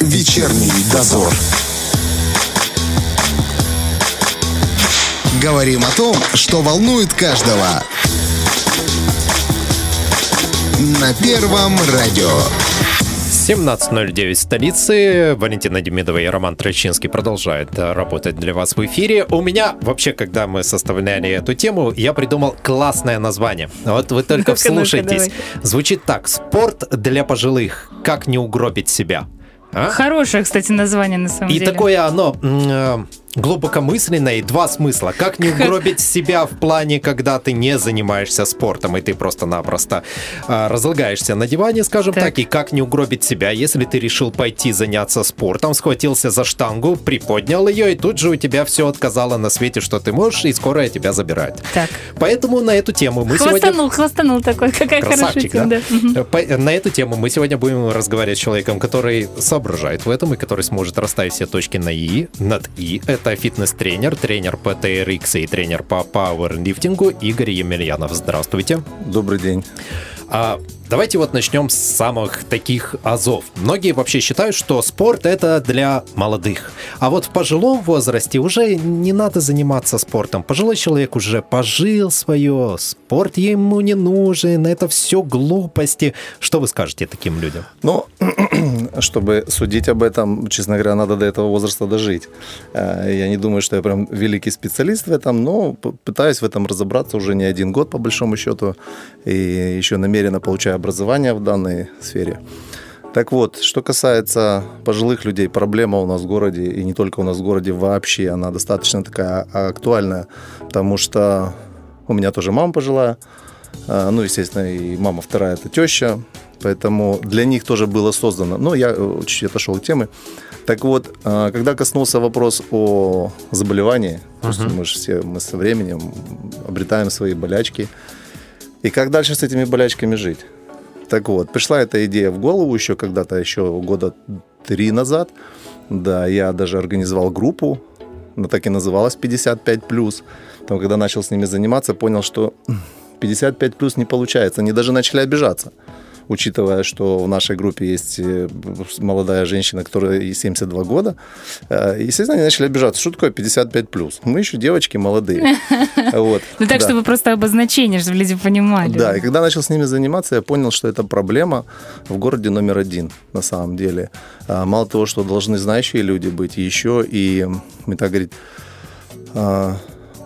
Вечерний дозор. Говорим о том, что волнует каждого. На Первом радио. 17.09 столицы. Валентина Демидова и Роман Трощинский продолжают э, работать для вас в эфире. У меня вообще, когда мы составляли эту тему, я придумал классное название. Вот вы только вслушайтесь. Звучит так. Спорт для пожилых. Как не угробить себя. А? Хорошее, кстати, название на самом и деле. И такое оно э, глубокомысленное и два смысла. Как не угробить себя в плане, когда ты не занимаешься спортом, и ты просто-напросто э, разлагаешься на диване, скажем так. так, и как не угробить себя, если ты решил пойти заняться спортом, схватился за штангу, приподнял ее, и тут же у тебя все отказало на свете, что ты можешь, и скоро тебя забирают. Так. Поэтому на эту тему мы хвастанул, сегодня... Хвастанул такой, какая Красавчик, хорошая тема, да? да? На эту тему мы сегодня будем разговаривать с человеком, который соображает в этом, и который сможет расставить все точки на «и», над «и». Это фитнес-тренер, тренер по TRX и тренер по пауэрлифтингу Игорь Емельянов. Здравствуйте. Добрый день. А, давайте вот начнем с самых таких азов. Многие вообще считают, что спорт это для молодых. А вот в пожилом возрасте уже не надо заниматься спортом. Пожилой человек уже пожил свое, спорт ему не нужен, это все глупости. Что вы скажете таким людям? Ну, чтобы судить об этом, честно говоря, надо до этого возраста дожить. Э, я не думаю, что я прям великий специалист в этом, но пытаюсь в этом разобраться уже не один год, по большому счету, и еще намеренно получаю образование в данной сфере. Так вот, что касается пожилых людей, проблема у нас в городе, и не только у нас в городе вообще, она достаточно такая актуальная, потому что у меня тоже мама пожилая, э, ну, естественно, и мама вторая – это теща, Поэтому для них тоже было создано. Но я э, чуть отошел от темы. Так вот, э, когда коснулся вопрос о заболевании, uh-huh. мы же все мы со временем обретаем свои болячки. И как дальше с этими болячками жить? Так вот, пришла эта идея в голову еще когда-то, еще года три назад. Да, я даже организовал группу, она так и называлась 55+. Там, когда начал с ними заниматься, понял, что 55 плюс не получается. Они даже начали обижаться учитывая, что в нашей группе есть э, молодая женщина, которая 72 года, э, естественно, они начали обижаться. Что такое 55 плюс? Мы еще девочки молодые. Вот. Ну так, чтобы просто обозначение, чтобы люди понимали. Да, и когда начал с ними заниматься, я понял, что это проблема в городе номер один на самом деле. А, мало того, что должны знающие люди быть, еще и, мы так говорить, а,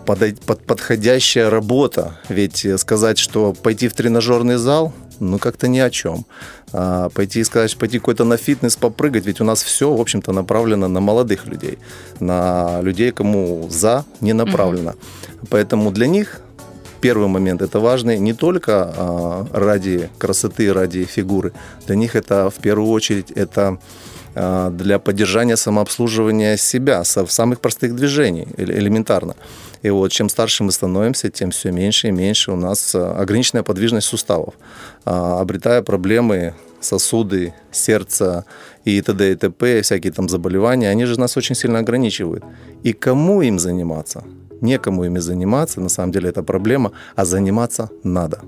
подходящая работа. Ведь сказать, что пойти в тренажерный зал, ну, как-то ни о чем. А, пойти и сказать, пойти какой-то на фитнес, попрыгать, ведь у нас все, в общем-то, направлено на молодых людей, на людей, кому за не направлено. Mm-hmm. Поэтому для них первый момент это важный не только а, ради красоты, ради фигуры. Для них это в первую очередь это а, для поддержания самообслуживания себя, в самых простых движений, элементарно. И вот чем старше мы становимся, тем все меньше и меньше у нас а, ограниченная подвижность суставов, а, обретая проблемы сосуды, сердце и т.д. и т.п., всякие там заболевания, они же нас очень сильно ограничивают. И кому им заниматься? Некому ими заниматься, на самом деле это проблема, а заниматься надо.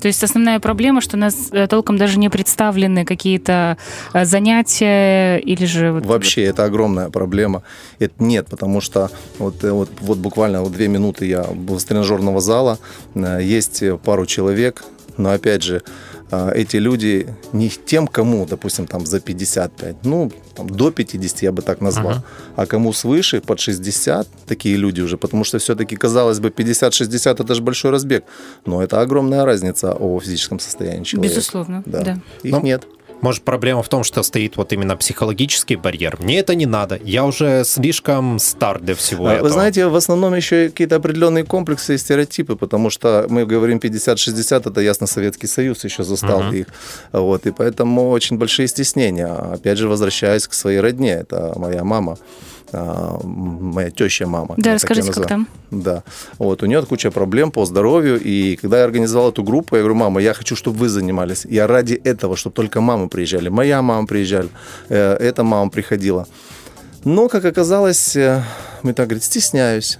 То есть основная проблема, что у нас э, толком даже не представлены какие-то э, занятия или же... Вообще, это огромная проблема. Это нет, потому что вот, э, вот, вот буквально вот две минуты я был с тренажерного зала, есть пару человек, но опять же, эти люди не тем, кому, допустим, там за 55, ну, там, до 50 я бы так назвал, uh-huh. а кому свыше, под 60, такие люди уже, потому что все-таки, казалось бы, 50-60 это же большой разбег, но это огромная разница о физическом состоянии человека. Безусловно, да. да. Их но, нет. Может, проблема в том, что стоит вот именно психологический барьер. Мне это не надо. Я уже слишком стар для всего Вы этого. Вы знаете, в основном еще какие-то определенные комплексы и стереотипы, потому что мы говорим 50-60, это ясно Советский Союз еще застал uh-huh. их. Вот, и поэтому очень большие стеснения. Опять же, возвращаясь к своей родне, это моя мама. А, моя теща мама. Да, расскажите, как там? Да. Вот, у нее куча проблем по здоровью, и когда я организовал эту группу, я говорю, мама, я хочу, чтобы вы занимались. Я ради этого, чтобы только мамы приезжали. Моя мама приезжала, э, эта мама приходила. Но, как оказалось, э, мы так говорит, стесняюсь.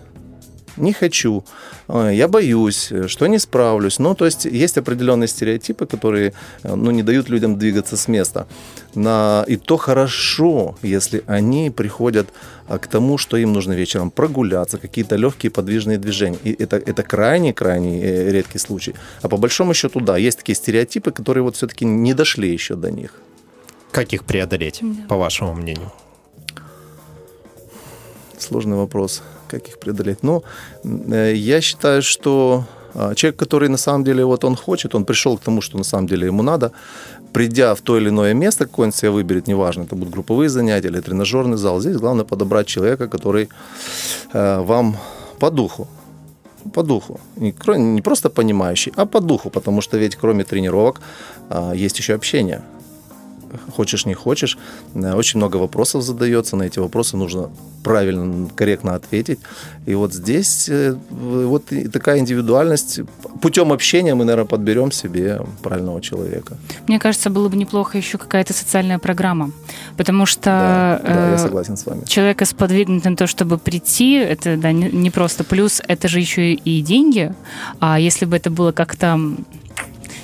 Не хочу, э, я боюсь, э, что не справлюсь. Ну, то есть есть определенные стереотипы, которые э, ну, не дают людям двигаться с места. На... И то хорошо, если они приходят а, к тому, что им нужно вечером прогуляться, какие-то легкие подвижные движения. И это, это крайне-крайне редкий случай. А по большому счету, да, есть такие стереотипы, которые вот все-таки не дошли еще до них. Как их преодолеть, по вашему мнению? Сложный вопрос, как их преодолеть. Ну, э, я считаю, что а, человек, который на самом деле вот он хочет, он пришел к тому, что на самом деле ему надо, придя в то или иное место, какое он себе выберет, неважно, это будут групповые занятия или тренажерный зал, здесь главное подобрать человека, который э, вам по духу, по духу. Не, просто понимающий, а по духу, потому что ведь кроме тренировок э, есть еще общение хочешь не хочешь, э, очень много вопросов задается, на эти вопросы нужно правильно, корректно ответить. И вот здесь э, вот такая индивидуальность. Путем общения мы, наверное, подберем себе правильного человека. Мне кажется, было бы неплохо еще какая-то социальная программа, потому что да, да, я э, согласен с вами. человека сподвигнуть на то, чтобы прийти, это да, не, не просто. Плюс это же еще и деньги. А если бы это было как-то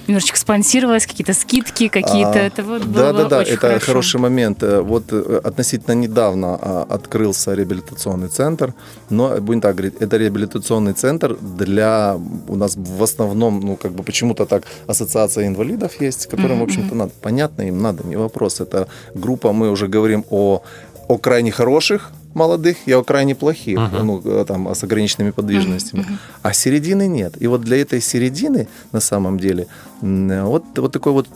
немножечко спонсировалось, какие-то скидки, какие-то. А, это вот да, было да, да, это хорошо. хороший момент. Э, вот э, относительно недавно а, открылся реабилитационный центр, но будем так говорить, это реабилитационный центр для у нас в основном, ну как бы почему-то так ассоциация инвалидов есть, которым, mm-hmm. в общем-то, надо. Понятно, им надо, не вопрос. Это группа, мы уже говорим о о крайне хороших молодых и о крайне плохих, uh-huh. ну, э, там, с ограниченными подвижностями. Uh-huh. А середины нет. И вот для этой середины, на самом деле, вот, вот такой вот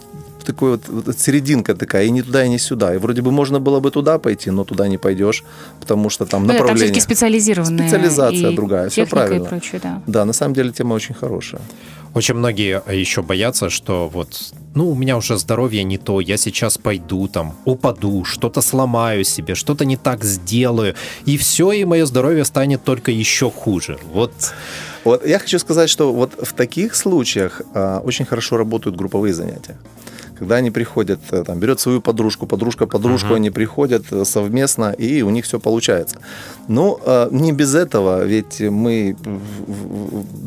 такой вот, вот серединка такая, и не туда, и не сюда. И вроде бы можно было бы туда пойти, но туда не пойдешь, потому что там ну, направление... Там все-таки специализированные. Специализация другая, все правильно. И прочее, да. да, на самом деле тема очень хорошая. Очень многие еще боятся, что вот, ну, у меня уже здоровье не то, я сейчас пойду там, упаду, что-то сломаю себе, что-то не так сделаю, и все, и мое здоровье станет только еще хуже. Вот вот я хочу сказать, что вот в таких случаях а, очень хорошо работают групповые занятия когда они приходят, э, там, берет свою подружку, подружка подружку, uh-huh. они приходят э, совместно, и у них все получается. Ну, э, не без этого, ведь мы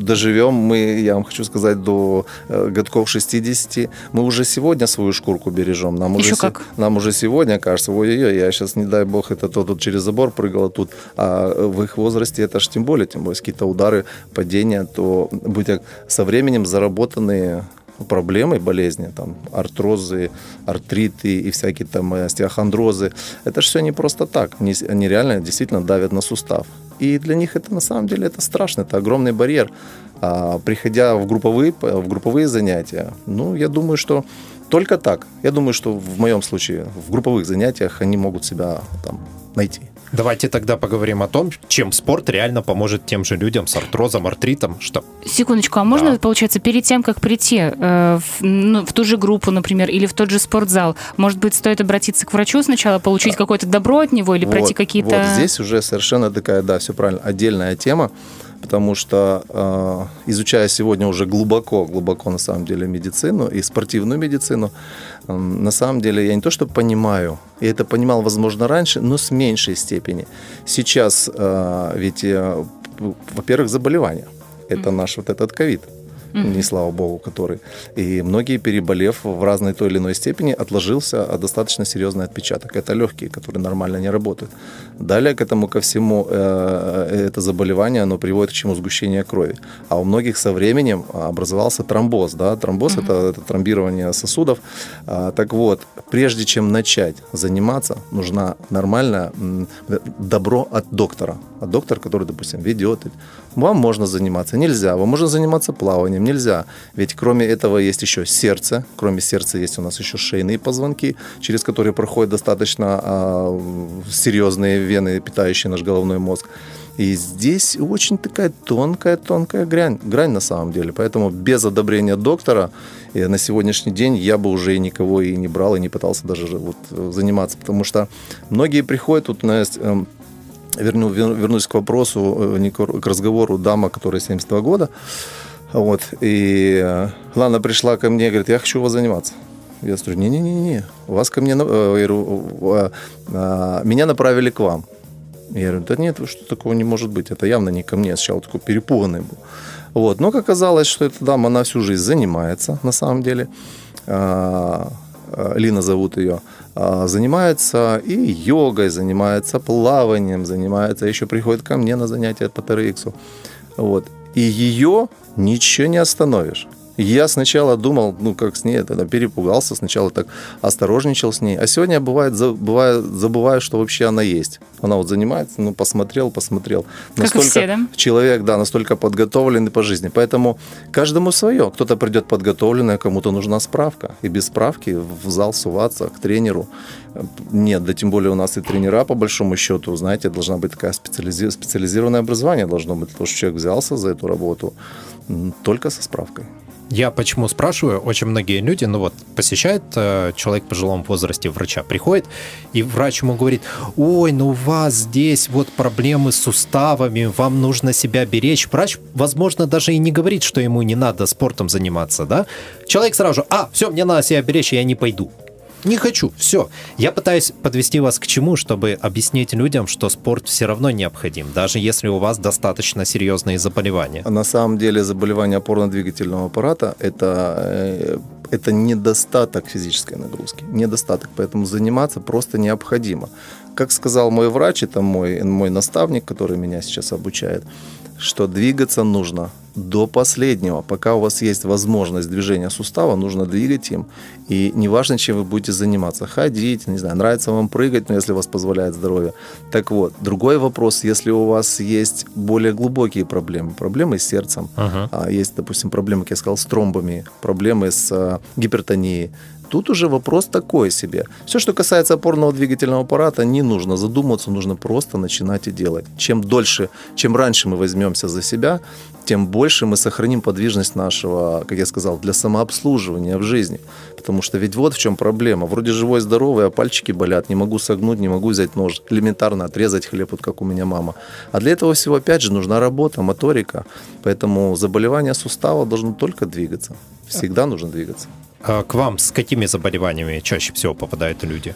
доживем, мы, я вам хочу сказать, до годков 60, мы уже сегодня свою шкурку бережем. Нам Еще уже как? Нам уже сегодня кажется, ой-ой-ой, я сейчас, не дай бог, это то тут через забор прыгала тут, а в их возрасте это ж тем более, тем более, какие-то удары, падения, то будь со временем заработанные проблемы, болезни, там, артрозы, артриты и всякие там остеохондрозы, это же все не просто так. Они реально действительно давят на сустав. И для них это на самом деле это страшно, это огромный барьер. А, приходя в групповые, в групповые занятия, ну, я думаю, что только так. Я думаю, что в моем случае в групповых занятиях они могут себя там найти. Давайте тогда поговорим о том, чем спорт реально поможет тем же людям с артрозом, артритом. Что? Секундочку, а можно, да. получается, перед тем, как прийти э, в, ну, в ту же группу, например, или в тот же спортзал, может быть, стоит обратиться к врачу сначала, получить а, какое-то добро от него или вот, пройти какие-то... Вот здесь уже совершенно такая, да, все правильно, отдельная тема потому что э, изучая сегодня уже глубоко, глубоко на самом деле медицину и спортивную медицину, на самом деле я не то что понимаю, я это понимал, возможно, раньше, но с меньшей степени. Сейчас э, ведь, э, во-первых, заболевания. Это наш вот этот ковид mm-hmm. не слава богу, который. И многие, переболев в разной той или иной степени, отложился достаточно серьезный отпечаток. Это легкие, которые нормально не работают. Далее к этому ко всему э, это заболевание, оно приводит к чему сгущение крови. А у многих со временем образовался тромбоз. Да? Тромбоз mm-hmm. это, это тромбирование сосудов. А, так вот, прежде чем начать заниматься, нужна нормальная добро от доктора. От доктора, который, допустим, ведет. Вам можно заниматься, нельзя. Вам можно заниматься плаванием, нельзя. Ведь кроме этого есть еще сердце, кроме сердца есть у нас еще шейные позвонки, через которые проходят достаточно а, серьезные вены, питающие наш головной мозг. И здесь очень такая тонкая-тонкая грань, грань на самом деле. Поэтому без одобрения доктора и на сегодняшний день я бы уже никого и не брал, и не пытался даже вот заниматься. Потому что многие приходят, тут, Настя, эм, верну, вернусь к вопросу, э, не к разговору, дама, которая 72 года, вот. И э, Лана пришла ко мне говорит, я хочу у вас заниматься. Я говорю, не-не-не, вас ко мне, э, говорю, э, меня направили к вам. Я говорю, да нет, что такого не может быть. Это явно не ко мне. Я сначала такой перепуганный был. Вот. Но как оказалось, что эта дама, она всю жизнь занимается, на самом деле. А, Лина зовут ее. А, занимается и йогой, занимается плаванием, занимается, еще приходит ко мне на занятия по TRX. Вот. И ее ничего не остановишь. Я сначала думал, ну как с ней, тогда перепугался, сначала так осторожничал с ней. А сегодня бывает, забываю, забываю, что вообще она есть. Она вот занимается, ну посмотрел, посмотрел. Настолько все, да? Человек, да, настолько подготовленный по жизни. Поэтому каждому свое. Кто-то придет подготовленный, а кому-то нужна справка. И без справки в зал суваться к тренеру. Нет, да тем более у нас и тренера, по большому счету, знаете, должна быть такая специализи... специализированное образование должно быть, потому что человек взялся за эту работу только со справкой. Я почему спрашиваю? Очень многие люди, ну вот, посещает э, человек в пожилом возрасте врача, приходит, и врач ему говорит, ой, ну у вас здесь вот проблемы с суставами, вам нужно себя беречь. Врач, возможно, даже и не говорит, что ему не надо спортом заниматься, да? Человек сразу же, а, все, мне надо себя беречь, я не пойду. Не хочу, все. Я пытаюсь подвести вас к чему, чтобы объяснить людям, что спорт все равно необходим, даже если у вас достаточно серьезные заболевания. На самом деле заболевание опорно-двигательного аппарата это, э, это недостаток физической нагрузки. Недостаток, поэтому заниматься просто необходимо. Как сказал мой врач, это мой, мой наставник, который меня сейчас обучает, что двигаться нужно до последнего. Пока у вас есть возможность движения сустава, нужно двигать им. И неважно, чем вы будете заниматься. Ходить, не знаю, нравится вам прыгать, но если вас позволяет здоровье. Так вот, другой вопрос, если у вас есть более глубокие проблемы. Проблемы с сердцем. Uh-huh. Есть, допустим, проблемы, как я сказал, с тромбами, проблемы с а, гипертонией Тут уже вопрос такой себе. Все, что касается опорного двигательного аппарата, не нужно задумываться, нужно просто начинать и делать. Чем дольше, чем раньше мы возьмемся за себя, тем больше мы сохраним подвижность нашего, как я сказал, для самообслуживания в жизни. Потому что ведь вот в чем проблема. Вроде живой, здоровый, а пальчики болят, не могу согнуть, не могу взять нож, элементарно отрезать хлеб, вот как у меня мама. А для этого всего, опять же, нужна работа, моторика. Поэтому заболевание сустава должно только двигаться. Всегда нужно двигаться. А к вам с какими заболеваниями чаще всего попадают люди?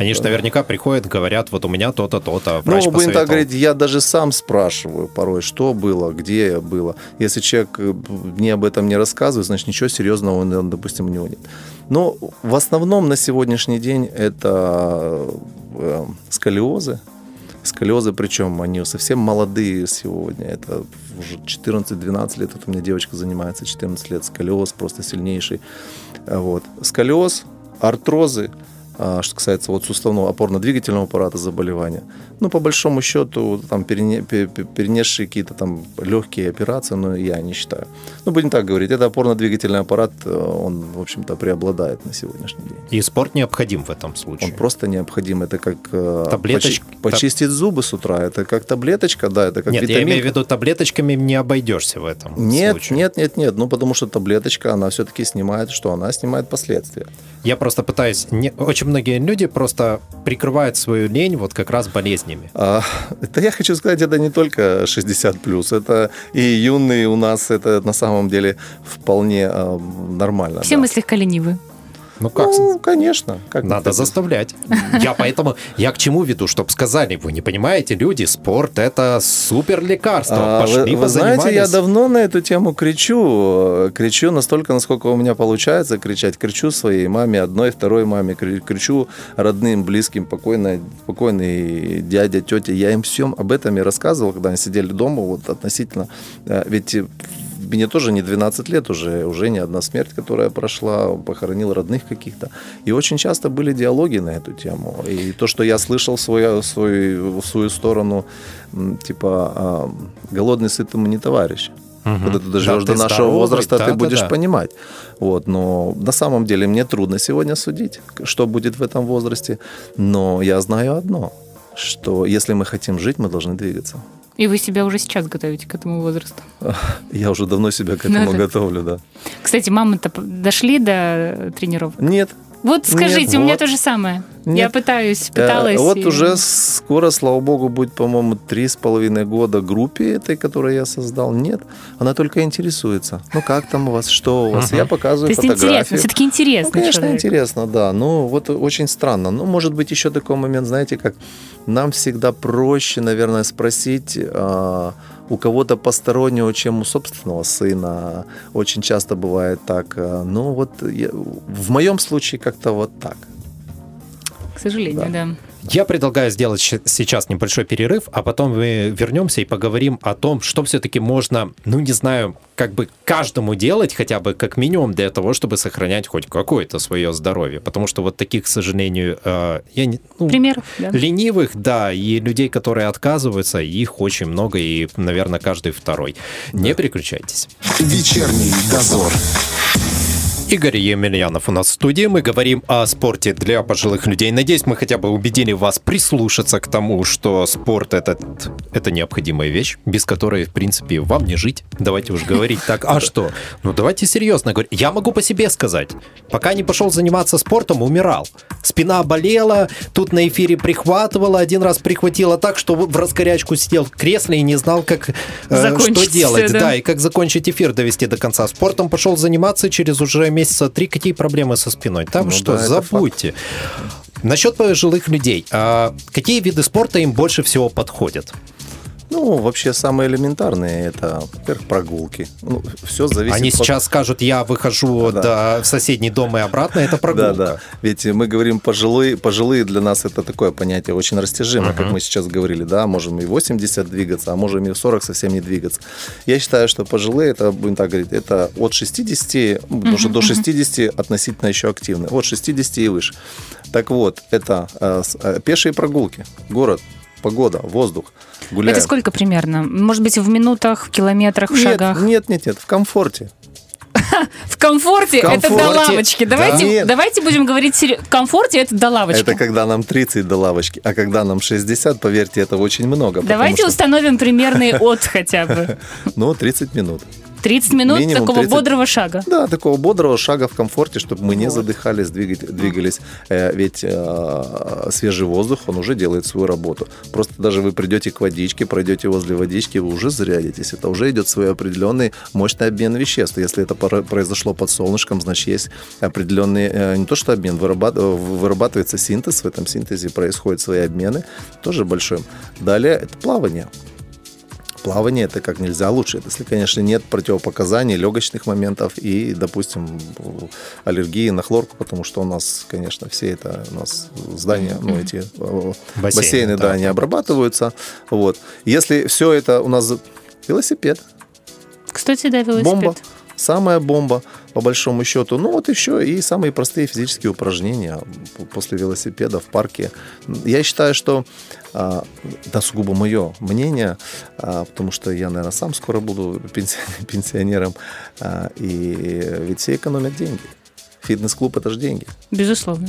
Они же наверняка приходят, говорят, вот у меня то-то, то-то. Ну, будем так говорить, я даже сам спрашиваю порой, что было, где было. Если человек э, мне об этом не рассказывает, значит, ничего серьезного, допустим, у него нет. Но в основном на сегодняшний день это э, сколиозы, сколиозы, причем они совсем молодые сегодня, это уже 14-12 лет, вот у меня девочка занимается 14 лет, сколиоз просто сильнейший. Вот. Сколиоз, артрозы, что касается вот суставного опорно-двигательного аппарата заболевания. Ну, по большому счету, там перене, перенесшие какие-то там легкие операции, но я не считаю. Ну, будем так говорить, это опорно-двигательный аппарат, э, он, в общем-то, преобладает на сегодняшний день. И спорт необходим в этом случае? Он просто необходим. Это как э, Таблеточ... почистить зубы с утра, это как таблеточка, да, это как Нет, витамин. я имею в виду, таблеточками не обойдешься в этом Нет, случае. нет, нет, нет, ну, потому что таблеточка, она все-таки снимает, что она снимает последствия. Я просто пытаюсь... Не... Очень многие люди просто прикрывают свою лень вот как раз болезнями. А, это я хочу сказать, это не только 60 плюс, это и юные у нас, это на самом деле вполне а, нормально. Все да. мы слегка ленивы. Ну как? Ну, конечно. Как Надо заставлять. Я поэтому, я к чему веду, чтобы сказали, вы не понимаете, люди, спорт это супер лекарство. А, Пошли, вы, вы знаете, я давно на эту тему кричу. Кричу настолько, насколько у меня получается кричать. Кричу своей маме, одной, второй маме. Кричу родным, близким, покойной, покойный дядя, тетя. Я им всем об этом и рассказывал, когда они сидели дома, вот относительно. Э, ведь мне тоже не 12 лет уже, уже не одна смерть, которая прошла, похоронил родных каких-то. И очень часто были диалоги на эту тему. И то, что я слышал в свою, в свою, в свою сторону, типа а, «голодный сытому не товарищ». Угу. Когда ты доживешь да, до нашего здоровый, возраста, да, ты будешь да, да. понимать. Вот, но на самом деле мне трудно сегодня судить, что будет в этом возрасте. Но я знаю одно, что если мы хотим жить, мы должны двигаться. И вы себя уже сейчас готовите к этому возрасту? Я уже давно себя к этому Надо. готовлю, да. Кстати, мамы-то дошли до тренировок? Нет, Вот скажите, Нет, у меня вот. то же самое. Я Нет. пытаюсь, Э, пыталась. Вот и- уже скоро, слава богу, будет, по-моему, три с половиной года группе этой, которую я создал. Нет, она только интересуется. Ну, как там у вас, что у вас? Я То показываю есть интересно, фотографии. все-таки Ну, интересно. конечно, человек. интересно, да. Ну, вот очень странно. Ну, может быть, еще такой момент, знаете, как нам всегда проще, наверное, спросить а, у кого-то постороннего, чем у собственного сына. Очень часто бывает так. А, Ну, вот я- в моем случае как-то вот так. К сожалению, да. Я предлагаю сделать сейчас небольшой перерыв, а потом мы вернемся и поговорим о том, что все-таки можно, ну не знаю, как бы каждому делать, хотя бы как минимум для того, чтобы сохранять хоть какое-то свое здоровье. Потому что вот таких, к сожалению, э, я не, ну, Примеров, да. ленивых, да, и людей, которые отказываются, их очень много, и, наверное, каждый второй. Не переключайтесь. Вечерний дозор. Игорь Емельянов у нас в студии. Мы говорим о спорте для пожилых людей. Надеюсь, мы хотя бы убедили вас прислушаться к тому, что спорт это, это необходимая вещь, без которой, в принципе, вам не жить. Давайте уж говорить так. А что? Ну, давайте серьезно говорить. Я могу по себе сказать. Пока не пошел заниматься спортом, умирал. Спина болела, тут на эфире прихватывала, один раз прихватила так, что в раскорячку сидел в кресле и не знал, как, э, что делать. да. да, и как закончить эфир, довести до конца. Спортом пошел заниматься через уже месяца три. Какие проблемы со спиной? Там Ну что, да, забудьте. Насчет пожилых людей. А какие виды спорта им больше всего подходят? Ну, вообще самые элементарные это, во-первых, прогулки. Ну, все зависит Они от- сейчас скажут, я выхожу Да. до, в соседний дом и обратно, это прогулка. Да, да. Ведь мы говорим пожилые, пожилые для нас это такое понятие очень растяжимое, как мы сейчас говорили, да, можем и 80 двигаться, а можем и в 40 совсем не двигаться. Я считаю, что пожилые, это, будем так говорить, это от 60, ну, потому что до 60 относительно еще активны, от 60 и выше. Так вот, это э, э, пешие прогулки, город, погода, воздух, гуляем. Это сколько примерно? Может быть, в минутах, в километрах, в Нет, шагах? нет, нет, нет, в комфорте. В комфорте, В это до комфорте, лавочки. да. Давайте, Нет. давайте будем говорить серьезно. В комфорте это до лавочки. Это когда нам 30 до лавочки, а когда нам 60, поверьте, это очень много. Давайте что- установим примерный от хотя бы. Ну, 30 минут. 30 минут Минимум такого 30. бодрого шага. Да, такого бодрого шага в комфорте, чтобы мы не Вот. задыхались, двигать- двигались. Э, Ведь э, свежий воздух, он уже делает свою работу. Просто даже вы придете к водичке, пройдете возле водички, вы уже зарядитесь. Это уже идет свой определенный мощный обмен веществ. Если это произошло под солнышком, значит, есть определенный, э, не то что обмен, вырабат- вырабатывается синтез, в этом синтезе происходят свои обмены, тоже большой. Далее это плавание. Плавание это как нельзя лучше. Если, конечно, нет противопоказаний, легочных моментов и, допустим, аллергии на хлорку, потому что у нас, конечно, все это у нас здания, ну, эти э, Бассейны, бассейны, да, да. они обрабатываются. Вот. Если все это у нас велосипед, Кстати, да, велосипед. бомба, самая бомба, по большому счету. Ну, вот еще и самые простые физические упражнения после велосипеда в парке. Я считаю, что а, это сугубо мое мнение, а, потому что я, наверное, сам скоро буду пенси- пенсионером, а, и ведь все экономят деньги. Фитнес-клуб – это же деньги. Безусловно.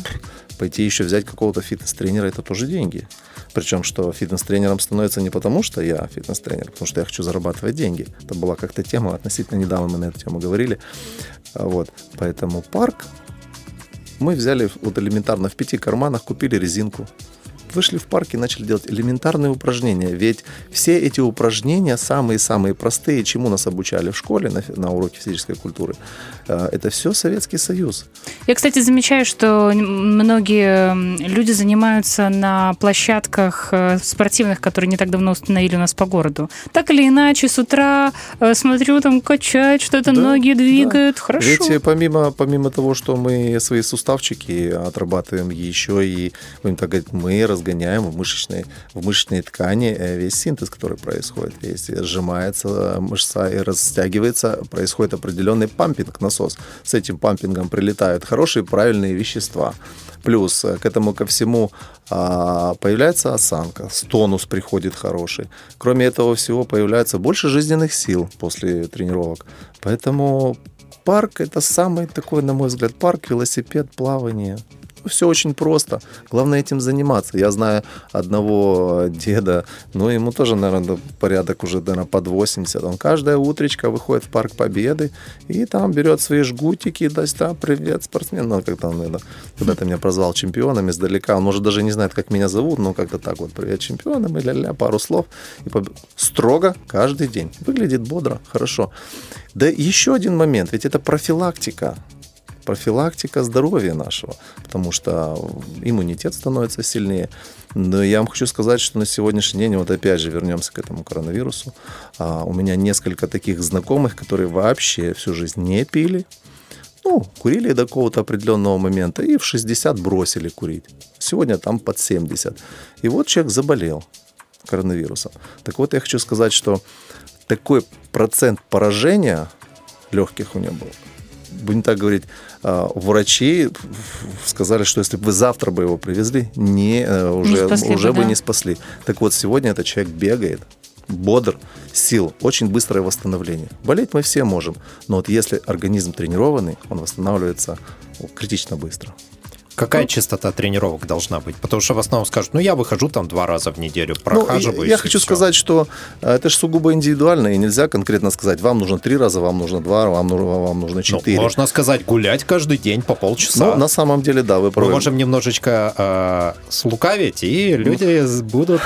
Пойти еще взять какого-то фитнес-тренера – это тоже деньги. Причем, что фитнес-тренером становится не потому, что я фитнес-тренер, потому что я хочу зарабатывать деньги. Это была как-то тема, относительно недавно мы на эту тему говорили. А, Вот. Поэтому парк мы взяли вот элементарно в пяти карманах, купили резинку, вышли в парк и начали делать элементарные упражнения. Ведь все эти упражнения самые-самые простые, чему нас обучали в школе на, на уроке физической культуры, э, это все Советский Союз. Я, кстати, замечаю, что многие люди занимаются на площадках э, спортивных, которые не так давно установили у нас по городу. Так или иначе, с утра э, смотрю, там качают, что-то Да, ноги да. двигают. Хорошо. Ведь помимо, помимо того, что мы свои суставчики отрабатываем, еще и, будем так говорить, мы разгоняем в мышечной, в мышечной ткани э, весь синтез, который происходит. Если сжимается мышца и растягивается, происходит определенный пампинг, насос. С этим пампингом прилетают хорошие, правильные вещества. Плюс э, к этому ко всему а, появляется осанка, тонус приходит хороший. Кроме этого всего появляется больше жизненных сил после тренировок. Поэтому парк это самый такой, на мой взгляд, парк, велосипед, плавание. Все очень просто. Главное этим заниматься. Я знаю одного деда, ну, ему тоже, наверное, порядок уже, наверное, под 80. Он каждое утречко выходит в парк Победы и там берет свои жгутики, да, да привет, спортсмен. Ну, как там, наверное, когда ты меня прозвал чемпионом издалека, он, может, даже не знает, как меня зовут, но как-то так вот, привет, чемпионом, и ля-ля, пару слов. И поб... Строго каждый день. Выглядит бодро, хорошо. Да еще один момент, ведь это профилактика профилактика здоровья нашего, потому что иммунитет становится сильнее. Но я вам хочу сказать, что на сегодняшний день, вот опять же вернемся к этому коронавирусу, а, у меня несколько таких знакомых, которые вообще всю жизнь не пили, ну, курили до какого-то определенного момента и в 60 бросили курить. Сегодня там под 70. И вот человек заболел коронавирусом. Так вот, я хочу сказать, что такой процент поражения легких у него был будем так говорить, а, врачи сказали, что если бы вы завтра бы его привезли, не, э, уже, не спасли уже бы, да. бы не спасли. Так вот, сегодня этот человек бегает, бодр, сил, очень быстрое восстановление. Болеть мы все можем, но вот если организм тренированный, он восстанавливается критично быстро. Какая ну, частота тренировок должна быть? Потому что в основном скажут, ну я выхожу там два раза в неделю, прохаживаюсь. Ну, я, хочу все. сказать, что э, это же сугубо индивидуально, и нельзя конкретно сказать, вам нужно три раза, вам нужно два, вам нужно, вам нужно ну, четыре. Ну, можно сказать, гулять каждый день по полчаса. Ну, на самом деле, да, вы правы. Мы можем немножечко э, слукавить, и люди ну. будут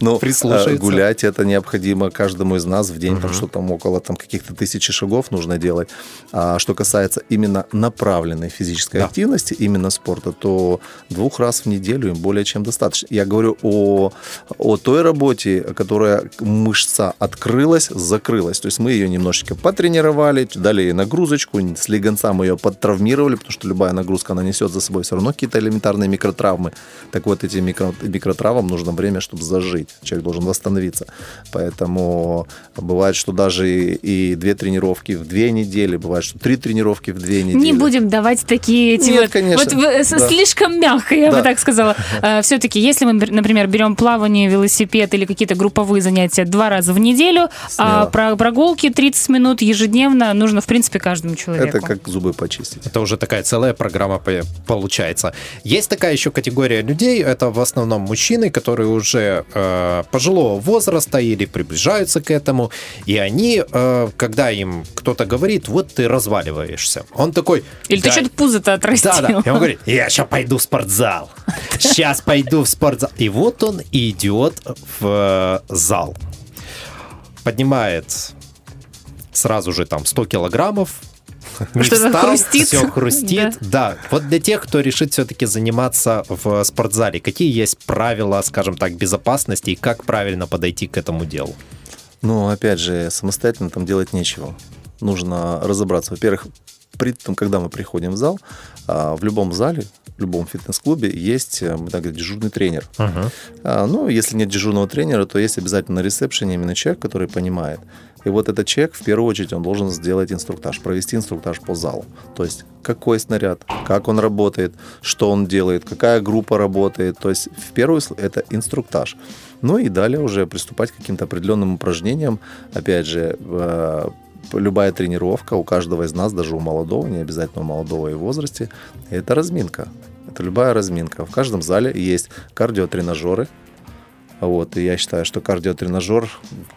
ну, прислушиваться. Гулять это необходимо каждому из нас в день, потому что там около каких-то тысячи шагов нужно делать. А что касается именно направленной физической активности, именно спорта, то двух раз в неделю им более чем достаточно. Я говорю о, о той работе, которая мышца открылась, закрылась. То есть мы ее немножечко потренировали, дали ей нагрузочку, с легонца мы ее подтравмировали, потому что любая нагрузка, она несет за собой все равно какие-то элементарные микротравмы. Так вот, эти микро, микротравмам нужно время, чтобы зажить. Человек должен восстановиться. Поэтому бывает, что даже и, и две тренировки в две недели, бывает, что три тренировки в две недели. Не будем давать такие эти Нет, вот, конечно. Вот да. слишком мягко, я да. бы так сказала. Э, Все-таки, если мы, например, берем плавание, велосипед или какие-то групповые занятия два раза в неделю, а про прогулки 30 минут ежедневно нужно, в принципе, каждому человеку. Это как зубы почистить. Это уже такая целая программа получается. Есть такая еще категория людей, это в основном мужчины, которые уже э, пожилого возраста или приближаются к этому, и они, э, когда им кто-то говорит, вот ты разваливаешься, он такой... Или да, ты что-то пузо-то отрастил. Да, да. И он говорит, я сейчас пойду в спортзал. Сейчас пойду в спортзал. И вот он идет в э, зал. Поднимает сразу же там 100 килограммов, не Что-то хрустит. Все хрустит. Да. да. Вот для тех, кто решит все-таки заниматься в спортзале, какие есть правила, скажем так, безопасности и как правильно подойти к этому делу? Ну, опять же, самостоятельно там делать нечего. Нужно разобраться. Во-первых, при том, когда мы приходим в зал, а, в любом зале, в любом фитнес-клубе есть, э, так говорить, дежурный тренер. Uh-huh. Ну, если нет дежурного тренера, то есть обязательно на ресепшене именно человек, который понимает. И вот этот человек, в первую очередь, он должен сделать инструктаж, провести инструктаж по залу. То есть, какой снаряд, как он работает, что он делает, какая группа работает. То есть, в первую это инструктаж. Ну и далее уже приступать к каким-то определенным упражнениям. Опять же, э, любая тренировка у каждого из нас, даже у молодого, не обязательно у молодого и возрасте, это разминка. Это любая разминка. В каждом зале есть кардиотренажеры, вот, и я считаю, что кардиотренажер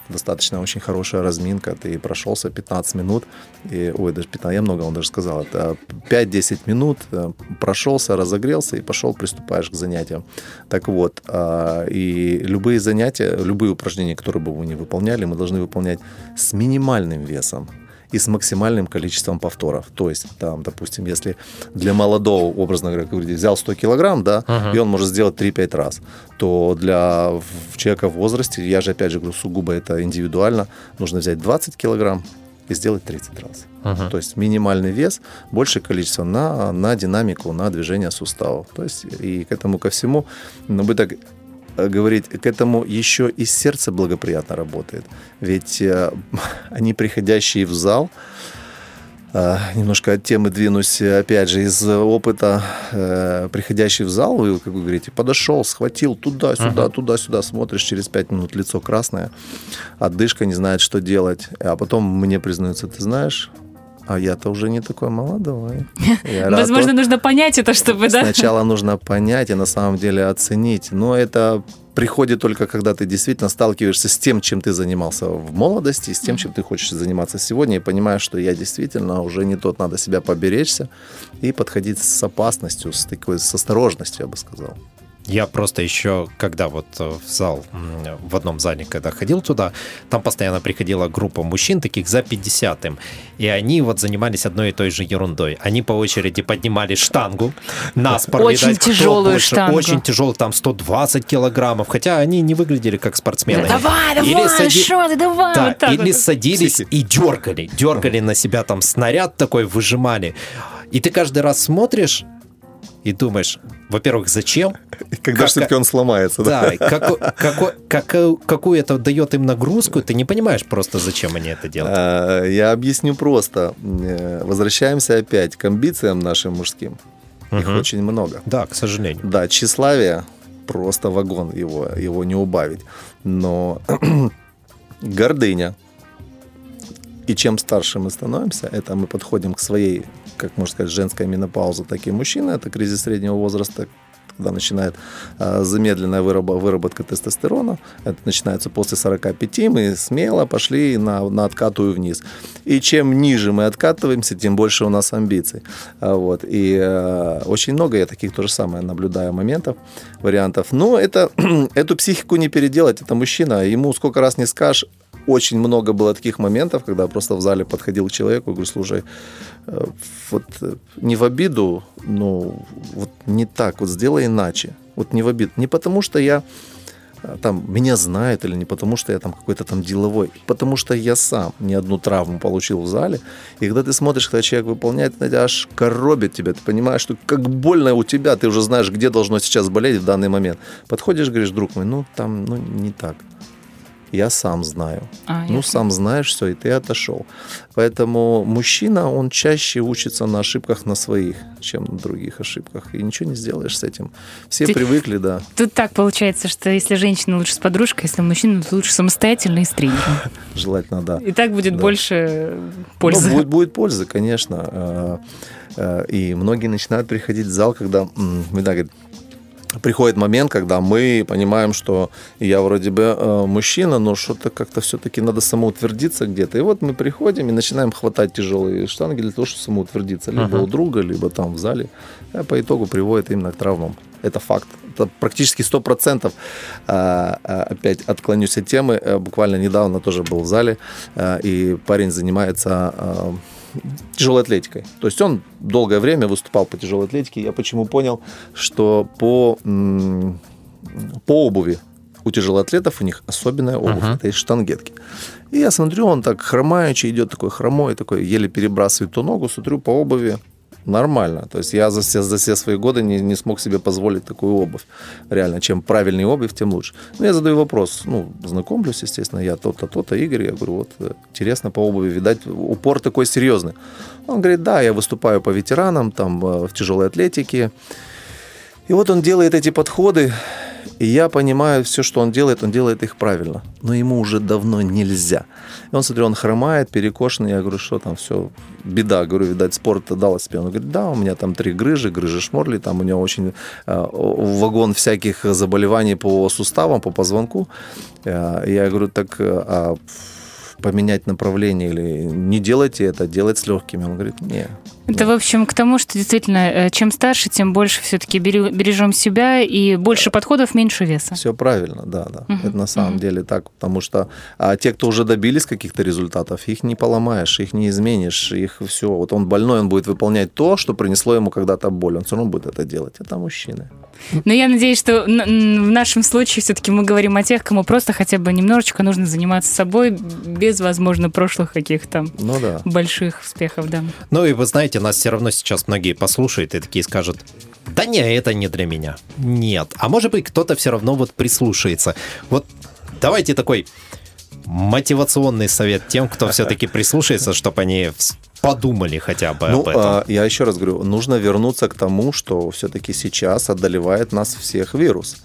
достаточно очень хорошая разминка. Ты прошелся 15 минут, и, ой, даже 15, я много он даже сказал, это 5-10 минут, э, прошелся, разогрелся и пошел, приступаешь к занятиям. Так вот, а, и любые занятия, любые упражнения, которые бы вы не выполняли, мы должны выполнять с минимальным весом и с максимальным количеством повторов. То есть, там, допустим, если для молодого, образно говоря, взял 100 килограмм, да, uh-huh. и он может сделать 3-5 раз, то для человека в возрасте, я же опять же говорю, сугубо это индивидуально, нужно взять 20 килограмм и сделать 30 раз. Uh-huh. То есть минимальный вес, большее количество на, на динамику, на движение суставов. То есть и к этому ко всему, ну, мы так говорить, к этому еще и сердце благоприятно работает. Ведь э, они, приходящие в зал, э, немножко от темы двинусь, опять же, из опыта, приходящий в зал, вы, как вы говорите, подошел, схватил туда-сюда, uh-huh. туда-сюда, смотришь, через пять минут лицо красное, отдышка, не знает, что делать. А потом мне признаются, ты знаешь, А я-то уже не такой молодой. Рад Возможно, нужно понять это, чтобы, да? Сначала нужно понять и на самом деле оценить. Но это приходит только когда ты действительно сталкиваешься с тем, чем ты занимался в молодости, с тем, чем ты хочешь заниматься сегодня, и понимаешь, что я действительно уже не тот, надо себя поберечься и подходить с опасностью, с такой, с осторожностью, я бы сказал. Я просто еще, когда вот э, в зал, м, в одном зале, когда ходил туда, там постоянно приходила группа мужчин, таких за 50 им, и они вот занимались одной и той же ерундой. Они по очереди поднимали штангу, наспор, Очень видать, тяжелую больше, штангу. Очень тяжелый, там 120 килограммов, хотя они не выглядели как спортсмены. Давай, Или давай, сади- что ты, давай, Да, вот так или вот. садились Психи. и дергали, дергали на себя там снаряд такой, выжимали. И ты каждый раз смотришь и думаешь, во-первых, зачем? И когда Как- все-таки он сломается, да? Да, и какой- какой- какую, это дает им нагрузку, ты не понимаешь просто, зачем они это делают. А, Я объясню просто. Э, Возвращаемся опять к амбициям нашим мужским. Их Мгм. очень много. Да, к сожалению. Да, тщеславие просто вагон, его, его не убавить. Но гордыня. И чем старше мы становимся, это мы подходим к своей, как можно сказать, женской менопаузе, так и мужчина, это кризис среднего возраста, когда начинает а, замедленная выраба- выработка тестостерона. Это начинается после 45, мы смело пошли на, на откатую вниз. И чем ниже мы откатываемся, тем больше у нас амбиций. А, Вот. И э, очень много я таких то же самое наблюдаю моментов, вариантов. Но это, эту психику не переделать, это мужчина. Ему сколько раз не скажешь, очень много было таких моментов, когда просто в зале подходил к человеку и говорю, слушай, э, вот э, не в обиду, но вот не так, вот сделай иначе. Вот не в обиду. Не потому, что я э, там меня знают или не потому, что я там какой-то там деловой, потому что я сам не одну травму получил в зале. И когда ты смотришь, когда человек выполняет, аж коробит тебя. Ты понимаешь, что как больно у тебя, ты уже знаешь, где должно сейчас болеть в данный момент. Подходишь, говоришь, друг мой, ну там ну, не так. Я сам знаю. А, ну, ясно. сам знаешь все, и ты отошел. Поэтому мужчина, он чаще учится на ошибках на своих, чем на других ошибках. И ничего не сделаешь с этим. Все Ты- привыкли, да. Тут так получается, что если женщина лучше с подружкой, если мужчина, то лучше самостоятельно и с тренером. Желательно, да. И так будет Да. больше пользы. Ну, будет, будет польза, конечно. Э, э, И многие начинают приходить в зал, когда, м, да, говорит, приходит момент, когда мы понимаем, что я вроде бы э, мужчина, но что-то как-то все-таки надо самоутвердиться где-то. И вот мы приходим и начинаем хватать тяжелые штанги для того, чтобы самоутвердиться. Либо Ага. у друга, либо там в зале. А по итогу приводит именно к травмам. Это факт. Это практически 100%. А, а, Опять отклонюсь от темы. Э, Буквально недавно тоже был в зале, э, и парень занимается тяжелой атлетикой. То есть он долгое время выступал по тяжелой атлетике. Я почему понял, что по, по обуви у тяжелоатлетов у них особенная обувь. Ага. Это из штангетки. И я смотрю, он так хромающий идет, такой хромой, такой еле перебрасывает ту ногу, смотрю по обуви нормально. То есть я за все, за все свои годы не, не смог себе позволить такую обувь. Реально, чем правильнее обувь, тем лучше. Ну, я задаю вопрос, ну, знакомлюсь, естественно, я то-то, то-то, Игорь. Я говорю, вот, э, интересно по обуви, видать, упор такой серьезный. Он говорит, да, я выступаю по ветеранам, там, э, в тяжелой атлетике. И вот он делает эти подходы, и я понимаю, все, что он делает, он делает их правильно. Но ему уже давно нельзя. И он, смотрю, он хромает, перекошенный. Я говорю, что там, все, беда. Говорю, видать, спорт дал себе. Он говорит, да, у меня там три грыжи, грыжи шморли, там у него очень э, вагон всяких заболеваний по суставам, по позвонку. Э, я говорю, так э, а поменять направление или не делайте это, делать с легкими. Он говорит, не. Это, в общем, к тому, что действительно, э, чем старше, тем больше все-таки бережем себя, и больше подходов, меньше веса. Все правильно, да, да. Мгм, Это на самом мгм. деле так, потому что а те, кто уже добились каких-то результатов, их не поломаешь, их не изменишь, их все. Вот он больной, он будет выполнять то, что принесло ему когда-то боль. Он все равно будет это делать. Это мужчины. Но я надеюсь, что в нашем случае все-таки мы говорим о тех, кому просто хотя бы немножечко нужно заниматься собой, без, возможно, прошлых каких-то Ну да. больших успехов, да. Ну и вы знаете, нас все равно сейчас многие послушают и такие скажут, да не, это не для меня. Нет. А может быть, кто-то все равно вот прислушается. Вот давайте такой мотивационный совет тем, кто все-таки прислушается, чтобы они подумали хотя бы Ну, об этом. а, я еще раз говорю, нужно вернуться к тому, что все-таки сейчас одолевает нас всех вирус.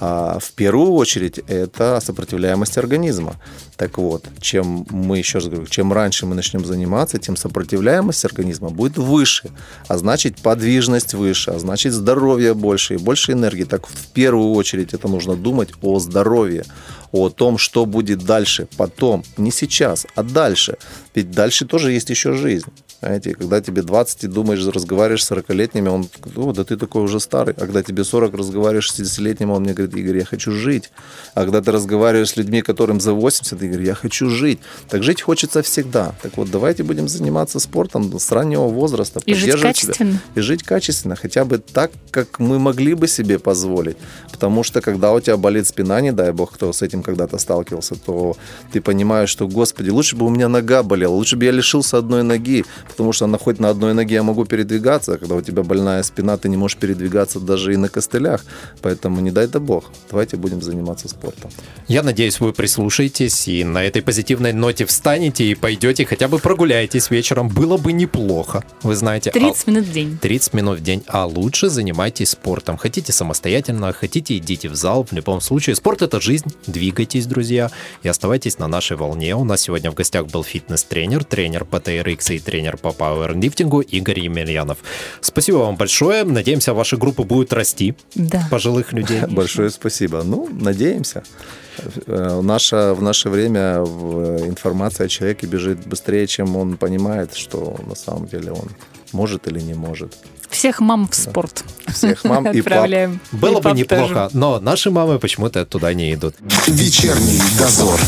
А в первую очередь это сопротивляемость организма. Так вот, чем мы, еще раз говорю, чем раньше мы начнем заниматься, тем сопротивляемость организма будет выше, а значит подвижность выше, а значит здоровье больше и больше энергии. Так в первую очередь это нужно думать о здоровье, о том, что будет дальше, потом, не сейчас, а дальше. Ведь дальше тоже есть еще жизнь. Знаете, когда тебе 20, и думаешь, разговариваешь с 40-летними, он, о, да ты такой уже старый. А когда тебе 40, разговариваешь с 60-летним, он мне говорит, Игорь, я хочу жить. А когда ты разговариваешь с людьми, которым за 80, Игорь, я хочу жить. Так жить хочется всегда. Так вот, давайте будем заниматься спортом с раннего возраста. И жить качественно. Себя. И жить качественно, хотя бы так, как мы могли бы себе позволить. Потому что, когда у тебя болит спина, не дай бог, кто с этим когда-то сталкивался, то ты понимаешь, что, господи, лучше бы у меня нога болела, лучше бы я лишился одной ноги, потому что она хоть на одной ноге я могу передвигаться, а когда у тебя больная спина, ты не можешь передвигаться даже и на костылях. Поэтому не дай-то бог, давайте будем заниматься спортом. Я надеюсь, вы прислушаетесь и на этой позитивной ноте встанете и пойдете хотя бы прогуляетесь вечером. Было бы неплохо, вы знаете. 30 а... минут в день. 30 минут в день, а лучше занимайтесь спортом. Хотите самостоятельно, хотите идите в зал. В любом случае, спорт — это жизнь. Двигайтесь, друзья, и оставайтесь на нашей волне. У нас сегодня в гостях был фитнес-тренер, тренер по и тренер по пауэрлифтингу Игорь Емельянов. Спасибо вам большое. Надеемся, ваши группы будут расти. Да. Пожилых людей. Большое спасибо. Ну, надеемся. Э, наша, в наше время информация о человеке бежит быстрее, чем он понимает, что на самом деле он может или не может. Всех мам в спорт. Всех мам и пап. Было бы неплохо, но наши мамы почему-то туда не идут. Вечерний дозор.